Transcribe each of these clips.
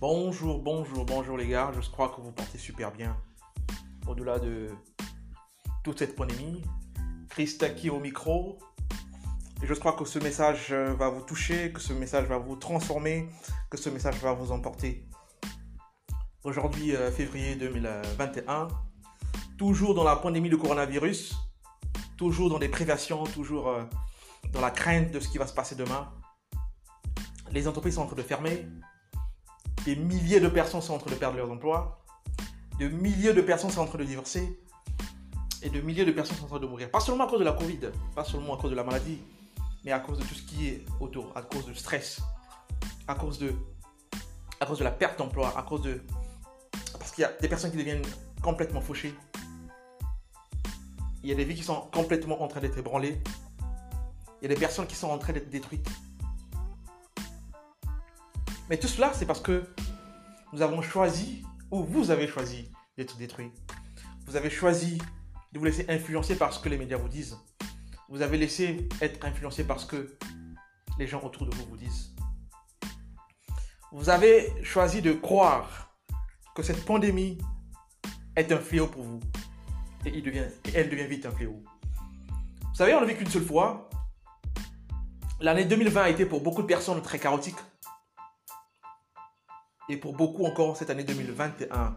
Bonjour, bonjour, bonjour les gars. Je crois que vous portez super bien. Au-delà de toute cette pandémie. Christaki au micro. Et je crois que ce message va vous toucher, que ce message va vous transformer, que ce message va vous emporter. Aujourd'hui, euh, février 2021, toujours dans la pandémie du coronavirus, toujours dans des prévisions, toujours euh, dans la crainte de ce qui va se passer demain. Les entreprises sont en train de fermer, des milliers de personnes sont en train de perdre leur emploi, de milliers de personnes sont en train de divorcer, et de milliers de personnes sont en train de mourir. Pas seulement à cause de la Covid, pas seulement à cause de la maladie, mais à cause de tout ce qui est autour, à cause du stress, à cause de, à cause de la perte d'emploi, à cause de... Parce qu'il y a des personnes qui deviennent complètement fauchées. Il y a des vies qui sont complètement en train d'être ébranlées. Il y a des personnes qui sont en train d'être détruites. Mais tout cela, c'est parce que nous avons choisi, ou vous avez choisi d'être détruit. Vous avez choisi de vous laisser influencer par ce que les médias vous disent. Vous avez laissé être influencé par ce que les gens autour de vous vous disent. Vous avez choisi de croire que cette pandémie est un fléau pour vous. Et, il devient, et elle devient vite un fléau. Vous savez, on ne vit qu'une seule fois. L'année 2020 a été pour beaucoup de personnes très chaotique. Et pour beaucoup encore, cette année 2021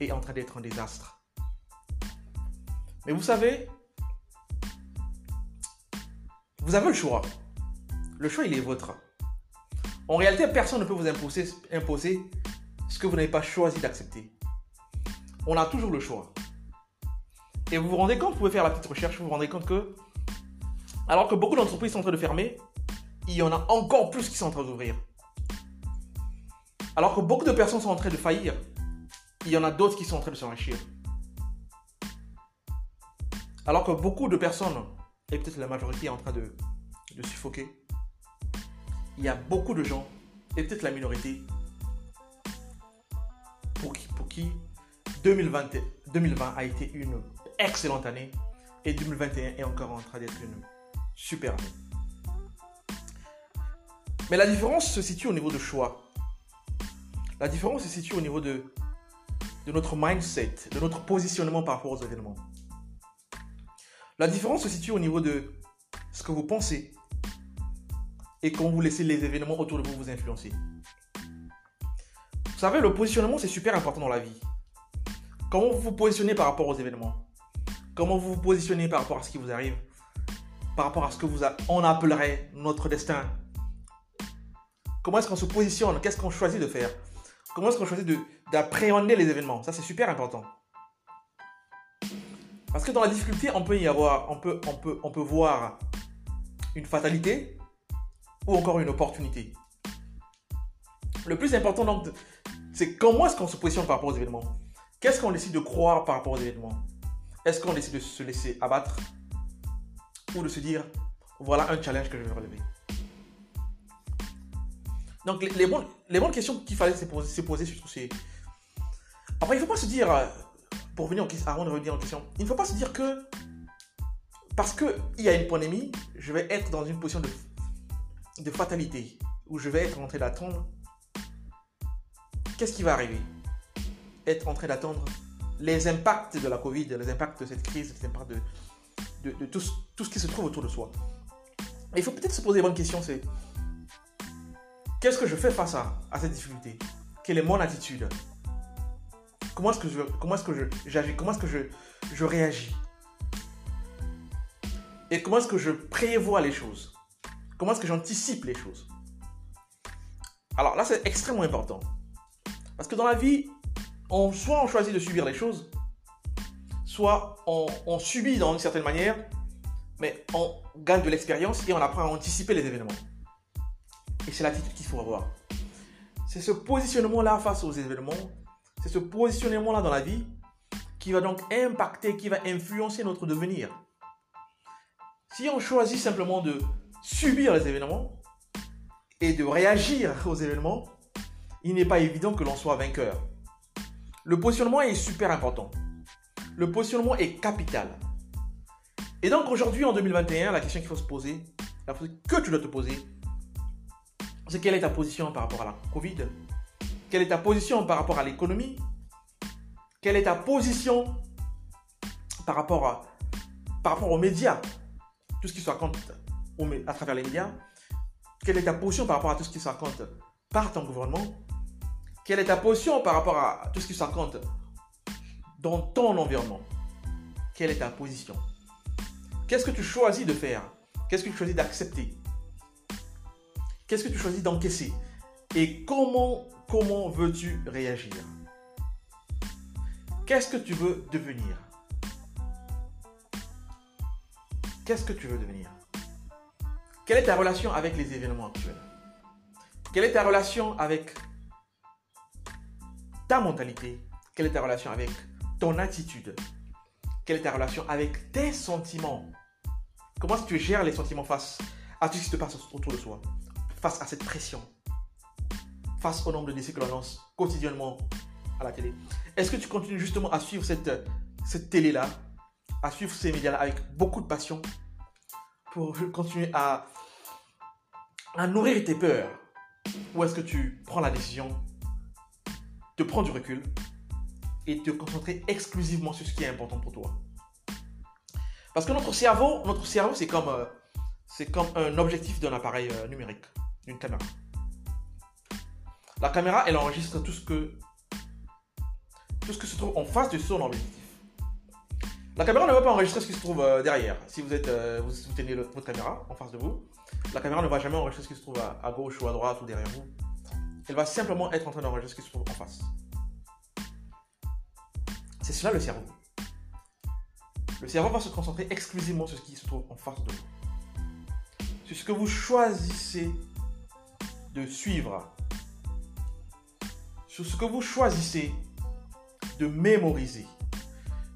est en train d'être un désastre. Mais vous savez, vous avez le choix. Le choix, il est votre. En réalité, personne ne peut vous imposer, imposer ce que vous n'avez pas choisi d'accepter. On a toujours le choix. Et vous vous rendez compte, vous pouvez faire la petite recherche, vous vous rendez compte que, alors que beaucoup d'entreprises sont en train de fermer, il y en a encore plus qui sont en train d'ouvrir. Alors que beaucoup de personnes sont en train de faillir, il y en a d'autres qui sont en train de s'enrichir. Alors que beaucoup de personnes, et peut-être la majorité, est en train de, suffoquer, il y a beaucoup de gens, et peut-être la minorité, pour qui, pour qui 2020, 2020 a été une excellente année et 2021 est encore en train d'être une super année. Mais la différence se situe au niveau de choix. La différence se situe au niveau de, notre mindset, de notre positionnement par rapport aux événements. La différence se situe au niveau de ce que vous pensez et quand vous laissez les événements autour de vous vous influencer. Vous savez, le positionnement, c'est super important dans la vie. Comment vous vous positionnez par rapport aux événements? Comment vous vous positionnez par rapport à ce qui vous arrive? Par rapport à ce que vous on appellerait notre destin? Comment est-ce qu'on se positionne? Qu'est-ce qu'on choisit de faire? Comment est-ce qu'on choisit d'appréhender les événements? Ça, c'est super important. Parce que dans la difficulté, on peut y avoir, on peut, on peut, voir une fatalité ou encore une opportunité. Le plus important donc, c'est comment est-ce qu'on se positionne par rapport aux événements? Qu'est-ce qu'on décide de croire par rapport aux événements? Est-ce qu'on décide de se laisser abattre ou de se dire voilà un challenge que je vais relever? Donc, les, bonnes, les bonnes questions qu'il fallait se poser, se poser surtout, c'est. Après, il ne faut pas se dire, euh, pour revenir en question, avant de revenir en question, il ne faut pas se dire que parce qu'il y a une pandémie, je vais être dans une position de, de fatalité, où je vais être en train d'attendre. Qu'est-ce qui va arriver? Être en train d'attendre les impacts de la Covid, les impacts de cette crise, les impacts de, de, tout, tout, ce qui se trouve autour de soi. Il faut peut-être se poser les bonnes questions, c'est Qu'est-ce que je fais face à, cette difficulté? Quelle est mon attitude? Comment est-ce que je, comment est-ce que je, j'agis? Comment est-ce que je, je réagis? Et comment est-ce que je prévois les choses? Comment est-ce que j'anticipe les choses? Alors là, c'est extrêmement important. Parce que dans la vie, soit on choisit de subir les choses, soit on subit dans une certaine manière, mais on gagne de l'expérience et on apprend à anticiper les événements. Et c'est l'attitude qu'il faut avoir. C'est ce positionnement-là face aux événements, c'est ce positionnement-là dans la vie qui va donc impacter, qui va influencer notre devenir. Si on choisit simplement de subir les événements et de réagir aux événements, il n'est pas évident que l'on soit vainqueur. Le positionnement est super important. Le positionnement est capital. Et donc aujourd'hui, en 2021, la question qu'il faut se poser, la question que tu dois te poser, quelle est ta position par rapport à la Covid? Quelle est ta position par rapport à l'économie? Quelle est ta position par rapport, par rapport aux médias? Tout ce qui se raconte à travers les médias. Quelle est ta position par rapport à tout ce qui se raconte par ton gouvernement? Quelle est ta position par rapport à tout ce qui se raconte dans ton environnement? Quelle est ta position? Qu'est-ce que tu choisis de faire? Qu'est-ce que tu choisis d'accepter? Qu'est-ce que tu choisis d'encaisser Et comment, comment veux-tu réagir? Qu'est-ce que tu veux devenir? Qu'est-ce que tu veux devenir? Quelle est ta relation avec les événements actuels? Quelle est ta relation avec ta mentalité? Quelle est ta relation avec ton attitude? Quelle est ta relation avec tes sentiments? Comment est-ce que tu gères les sentiments face à tout ce qui se passe autour de soi Face à cette pression Face au nombre de décès que l'on lance quotidiennement à la télé Est-ce que tu continues justement à suivre cette, télé-là À suivre ces médias-là avec beaucoup de passion Pour continuer à, à nourrir tes peurs? Ou est-ce que tu prends la décision de prendre du recul et te concentrer exclusivement sur ce qui est important pour toi? Parce que notre cerveau, notre cerveau, c'est comme, euh, c'est comme un objectif d'un appareil euh, numérique, d'une caméra. La caméra, elle enregistre tout ce que, tout ce que se trouve en face de son objectif. La caméra ne va pas enregistrer ce qui se trouve euh, derrière. Si vous êtes, vous, tenez votre caméra en face de vous, la caméra ne va jamais enregistrer ce qui se trouve à, à gauche ou à droite ou derrière vous. Elle va simplement être en train d'enregistrer ce qui se trouve en face. C'est cela le cerveau. Le cerveau va se concentrer exclusivement sur ce qui se trouve en face de vous. Sur ce que vous choisissez de suivre. Sur ce que vous choisissez de mémoriser.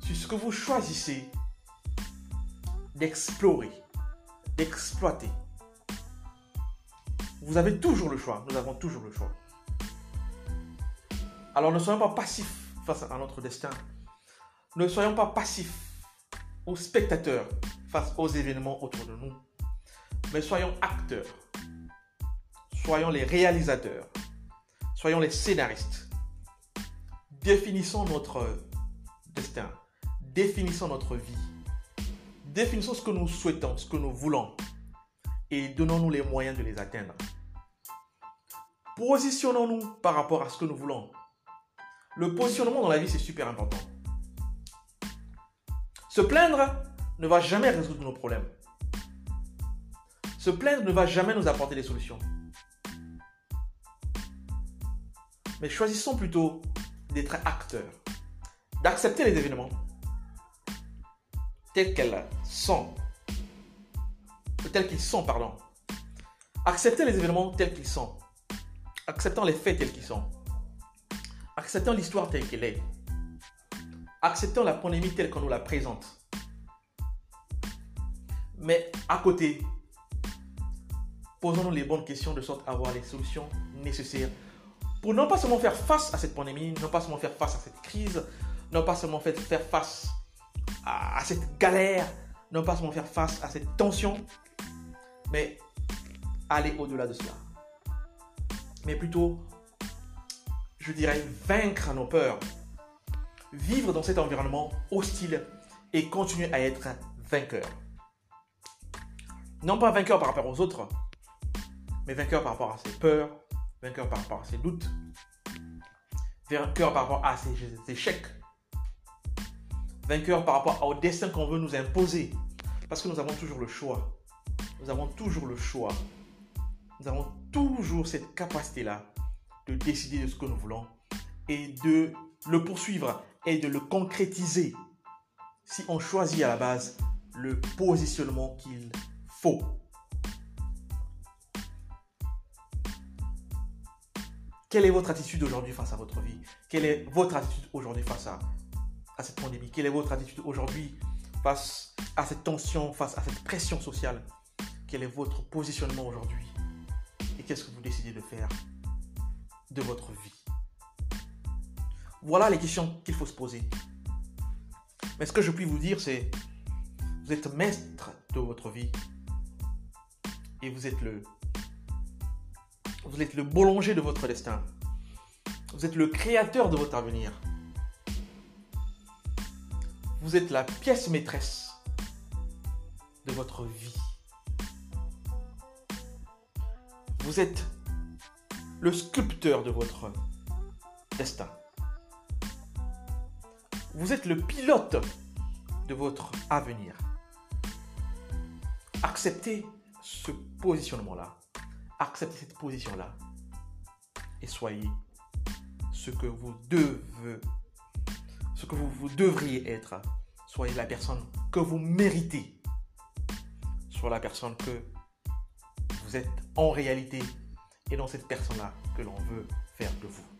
Sur ce que vous choisissez d'explorer, d'exploiter. Vous avez toujours le choix. Nous avons toujours le choix. Alors ne soyons pas passifs face à notre destin. Ne soyons pas passifs ou spectateurs face aux événements autour de nous, mais soyons acteurs. Soyons les réalisateurs. Soyons les scénaristes. Définissons notre destin. Définissons notre vie. Définissons ce que nous souhaitons, ce que nous voulons. Et donnons-nous les moyens de les atteindre. Positionnons-nous par rapport à ce que nous voulons. Le positionnement dans la vie, c'est super important. Se plaindre ne va jamais résoudre nos problèmes. Se plaindre ne va jamais nous apporter des solutions. Mais choisissons plutôt d'être acteurs, d'accepter les événements tels qu'elles sont, tels qu'ils sont, pardon. Accepter les événements tels qu'ils sont, acceptant les faits tels qu'ils sont, acceptant l'histoire telle qu'elle est, acceptons la pandémie telle qu'on nous la présente. Mais à côté, posons-nous les bonnes questions de sorte à avoir les solutions nécessaires pour non pas seulement faire face à cette pandémie, non pas seulement faire face à cette crise, non pas seulement faire face à, cette galère, non pas seulement faire face à cette tension, mais aller au-delà de cela. Mais plutôt, je dirais, vaincre nos peurs, vivre dans cet environnement hostile et continuer à être vainqueur. Non pas vainqueur par rapport aux autres, mais vainqueur par rapport à ses peurs, vainqueur par rapport à ses doutes, vainqueur par rapport à ses échecs, vainqueur par rapport au destin qu'on veut nous imposer. Parce que nous avons toujours le choix. Nous avons toujours le choix. Nous avons toujours cette capacité-là de décider de ce que nous voulons et de le poursuivre et de le concrétiser si on choisit à la base le positionnement qu'il faut. Quelle est votre attitude aujourd'hui face à votre vie? Quelle est votre attitude aujourd'hui face à, à cette pandémie? Quelle est votre attitude aujourd'hui face à cette tension, face à cette pression sociale? Quel est votre positionnement aujourd'hui? Et qu'est-ce que vous décidez de faire de votre vie? Voilà les questions qu'il faut se poser. Mais ce que je puis vous dire, c'est vous êtes maître de votre vie. Et vous êtes le vous êtes le boulanger de votre destin. Vous êtes le créateur de votre avenir. Vous êtes la pièce maîtresse de votre vie. Vous êtes le sculpteur de votre destin. Vous êtes le pilote de votre avenir. Acceptez ce positionnement-là. Acceptez cette position-là. Et soyez ce que vous devez, ce que vous, vous devriez être. Soyez la personne que vous méritez. Soyez la personne que vous êtes en réalité et dans cette personne-là que l'on veut faire de vous.